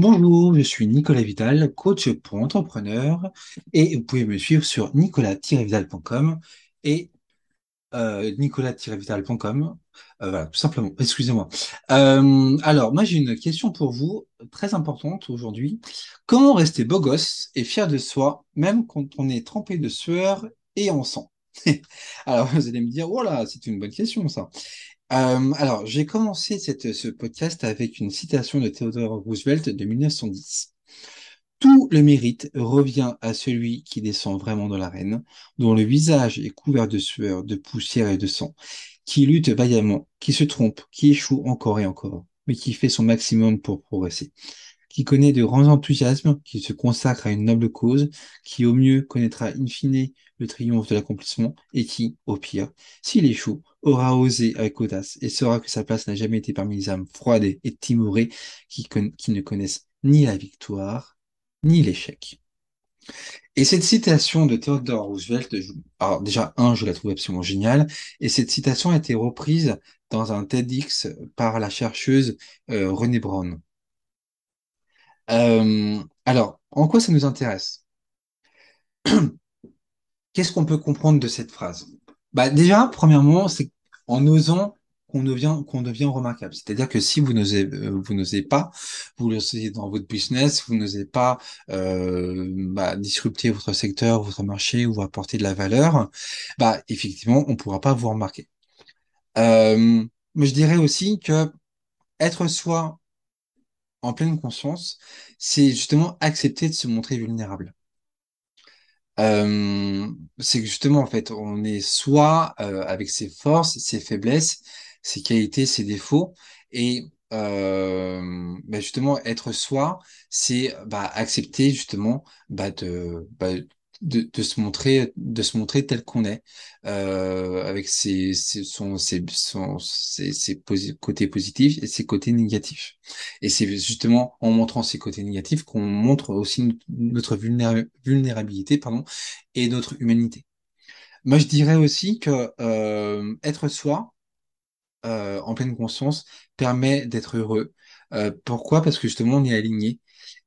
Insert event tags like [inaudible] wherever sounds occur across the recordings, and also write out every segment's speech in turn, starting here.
Bonjour, je suis Nicolas Vidal, coach pour entrepreneurs et vous pouvez me suivre sur nicolas-vidal.com et euh, nicolas-vidal.com. Euh, voilà, tout simplement, excusez-moi. Euh, alors, moi j'ai une question pour vous, très importante aujourd'hui. Comment rester beau gosse et fier de soi, même quand on est trempé de sueur et en sang? [laughs] Alors, vous allez me dire, voilà, c'est une bonne question ça. Euh, alors, j'ai commencé ce podcast avec une citation de Theodore Roosevelt de 1910. Tout le mérite revient à celui qui descend vraiment dans l'arène, dont le visage est couvert de sueur, de poussière et de sang, qui lutte vaillamment, qui se trompe, qui échoue encore et encore, mais qui fait son maximum pour progresser, qui connaît de grands enthousiasmes, qui se consacre à une noble cause, qui au mieux connaîtra in fine le triomphe de l'accomplissement, et qui, au pire, s'il échoue, aura osé avec audace et saura que sa place n'a jamais été parmi les âmes froides et timorées qui, ne connaissent ni la victoire ni l'échec. Et cette citation de Theodore Roosevelt, alors déjà, un, je la trouve absolument géniale, et cette citation a été reprise dans un TEDx par la chercheuse euh, Renée Brown. Euh, alors, en quoi ça nous intéresse? [clears throat] Qu'est-ce qu'on peut comprendre de cette phrase? Bah, Déjà, premièrement, c'est en osant qu'on devient, qu'on devient remarquable. C'est-à-dire que si vous n'osez, euh, vous n'osez pas, vous l'osez dans votre business, vous n'osez pas euh, bah, disrupter votre secteur, votre marché ou apporter de la valeur, bah effectivement, on ne pourra pas vous remarquer. Euh, mais je dirais aussi que être soi en pleine conscience, c'est justement accepter de se montrer vulnérable. Euh, c'est justement, en fait, on est soit euh, avec ses forces, ses faiblesses, ses qualités, ses défauts, et euh, bah, justement, être soi, c'est bah, accepter justement bah, de, de, de, se montrer de se montrer tel qu'on est euh, avec ses, ses, son, ses, ses, ses côtés positifs et ses côtés négatifs. Et c'est justement en montrant ces côtés négatifs qu'on montre aussi notre vulnérabilité pardon et notre humanité. Moi je dirais aussi que euh, être soi euh, en pleine conscience permet d'être heureux. Euh, pourquoi? Parce que justement on est aligné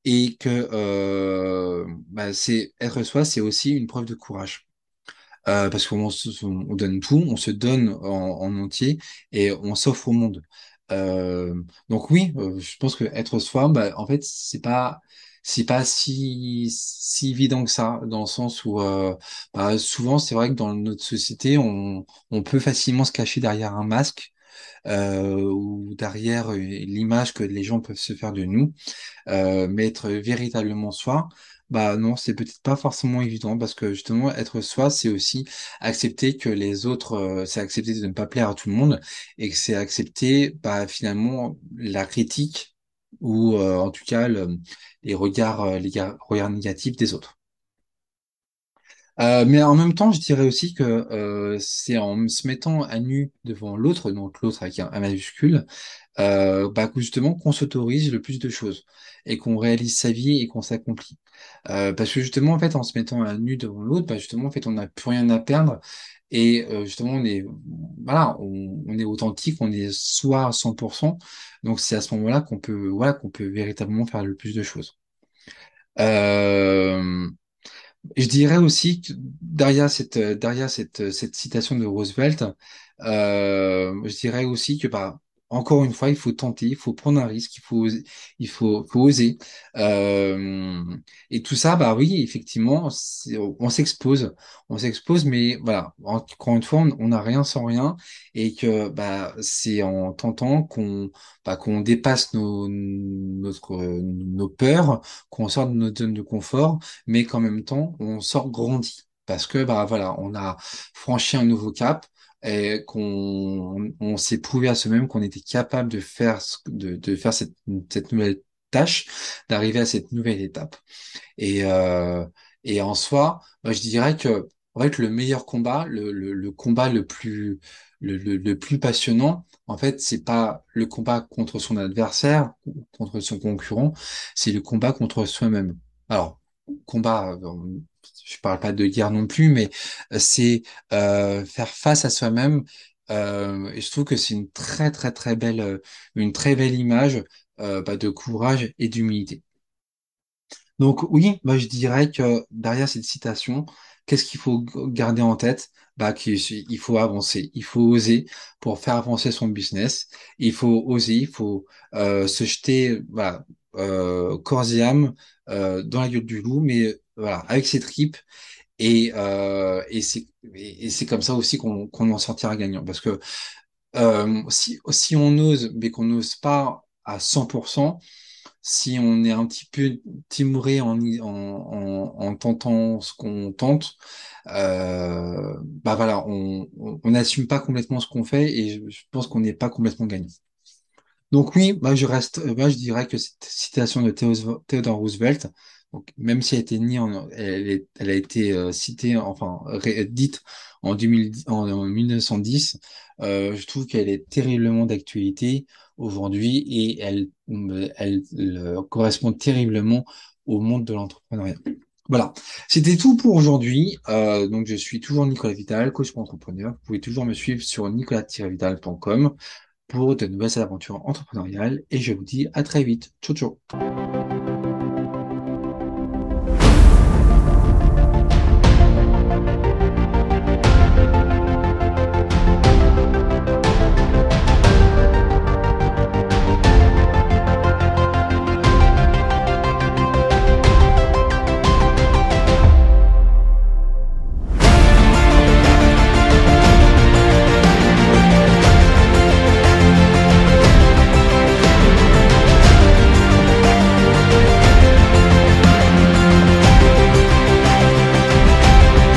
et que euh, bah, c'est être soi, c'est aussi une preuve de courage. Euh, parce qu'on on donne tout, on se donne en, entier et on s'offre au monde. Euh, donc oui, euh, je pense que être soi, bah, en fait, c'est pas c'est pas si si évident que ça, dans le sens où euh, bah, souvent c'est vrai que dans notre société, on, on peut facilement se cacher derrière un masque ou derrière l'image que les gens peuvent se faire de nous, euh, mais être véritablement soi, bah non, c'est peut-être pas forcément évident parce que justement être soi, c'est aussi accepter que les autres, euh, c'est accepter de ne pas plaire à tout le monde et que c'est accepter bah, finalement la critique ou euh, en tout cas les regards, euh, les regards négatifs des autres. Euh, mais en même temps, je dirais aussi que euh, c'est en se mettant à nu devant l'autre, donc l'autre avec un, majuscule, euh, bah, justement qu'on s'autorise le plus de choses et qu'on réalise sa vie et qu'on s'accomplit. Euh, parce que justement, en fait, en se mettant à nu devant l'autre, bah, justement, en fait, on n'a plus rien à perdre et euh, justement, on est, voilà, on, est authentique, on est soi à 100%. Donc, c'est à ce moment-là qu'on peut, voilà, qu'on peut véritablement faire le plus de choses. Euh, je dirais aussi que derrière cette, derrière cette, cette citation de Roosevelt, euh, je dirais aussi que bah, encore une fois, il faut tenter, il faut prendre un risque, il faut, il faut, oser. Euh, et tout ça, bah oui, effectivement, on s'expose, on s'expose, mais voilà, encore une fois, on n'a rien sans rien, et que bah c'est en tentant qu'on bah, qu'on dépasse nos, nos peurs, qu'on sort de notre zone de confort, mais qu'en même temps, on sort grandi. Parce que bah voilà, on a franchi un nouveau cap, et qu'on on, s'est prouvé à soi-même qu'on était capable de faire de, de faire cette, cette nouvelle tâche, d'arriver à cette nouvelle étape. Et, euh, et en soi, moi, je dirais que en fait, le meilleur combat, le, le, le combat le plus le, le, plus passionnant, en fait, c'est pas le combat contre son adversaire, contre son concurrent, c'est le combat contre soi-même. Alors, combat, je parle pas de guerre non plus, mais euh, c'est euh, faire face à soi-même. Euh, je trouve que c'est une très très très belle, une très belle image bah, de courage et d'humilité. Donc oui, moi je dirais que derrière cette citation, qu'est-ce qu'il faut garder en tête? Bah, qu'il il faut avancer, il faut oser pour faire avancer son business. Il faut oser, il faut se jeter euh, euh, dans la gueule du loup, mais voilà, avec ses tripes. Et, euh, et c'est et c'est comme ça aussi qu'on en sortira gagnant. Parce que euh, si, on ose, mais qu'on n'ose pas à 100%, si on est un petit peu timoré en, en, en, en tentant ce qu'on tente, bah voilà, on n'assume pas complètement ce qu'on fait et je, pense qu'on n'est pas complètement gagnant. Donc oui, moi je reste, euh, moi je dirais que cette citation de Theodore Roosevelt, donc même si elle a été ni en, elle, a été euh, citée, enfin dite en 2010, en, en 1910, euh, je trouve qu'elle est terriblement d'actualité aujourd'hui et elle, correspond terriblement au monde de l'entrepreneuriat. Voilà, c'était tout pour aujourd'hui. Donc je suis toujours Nicolas Vital, coach pour entrepreneur. Vous pouvez toujours me suivre sur nicolas-vital.com pour de nouvelles aventures entrepreneuriales et je vous dis à très vite. Ciao, ciao.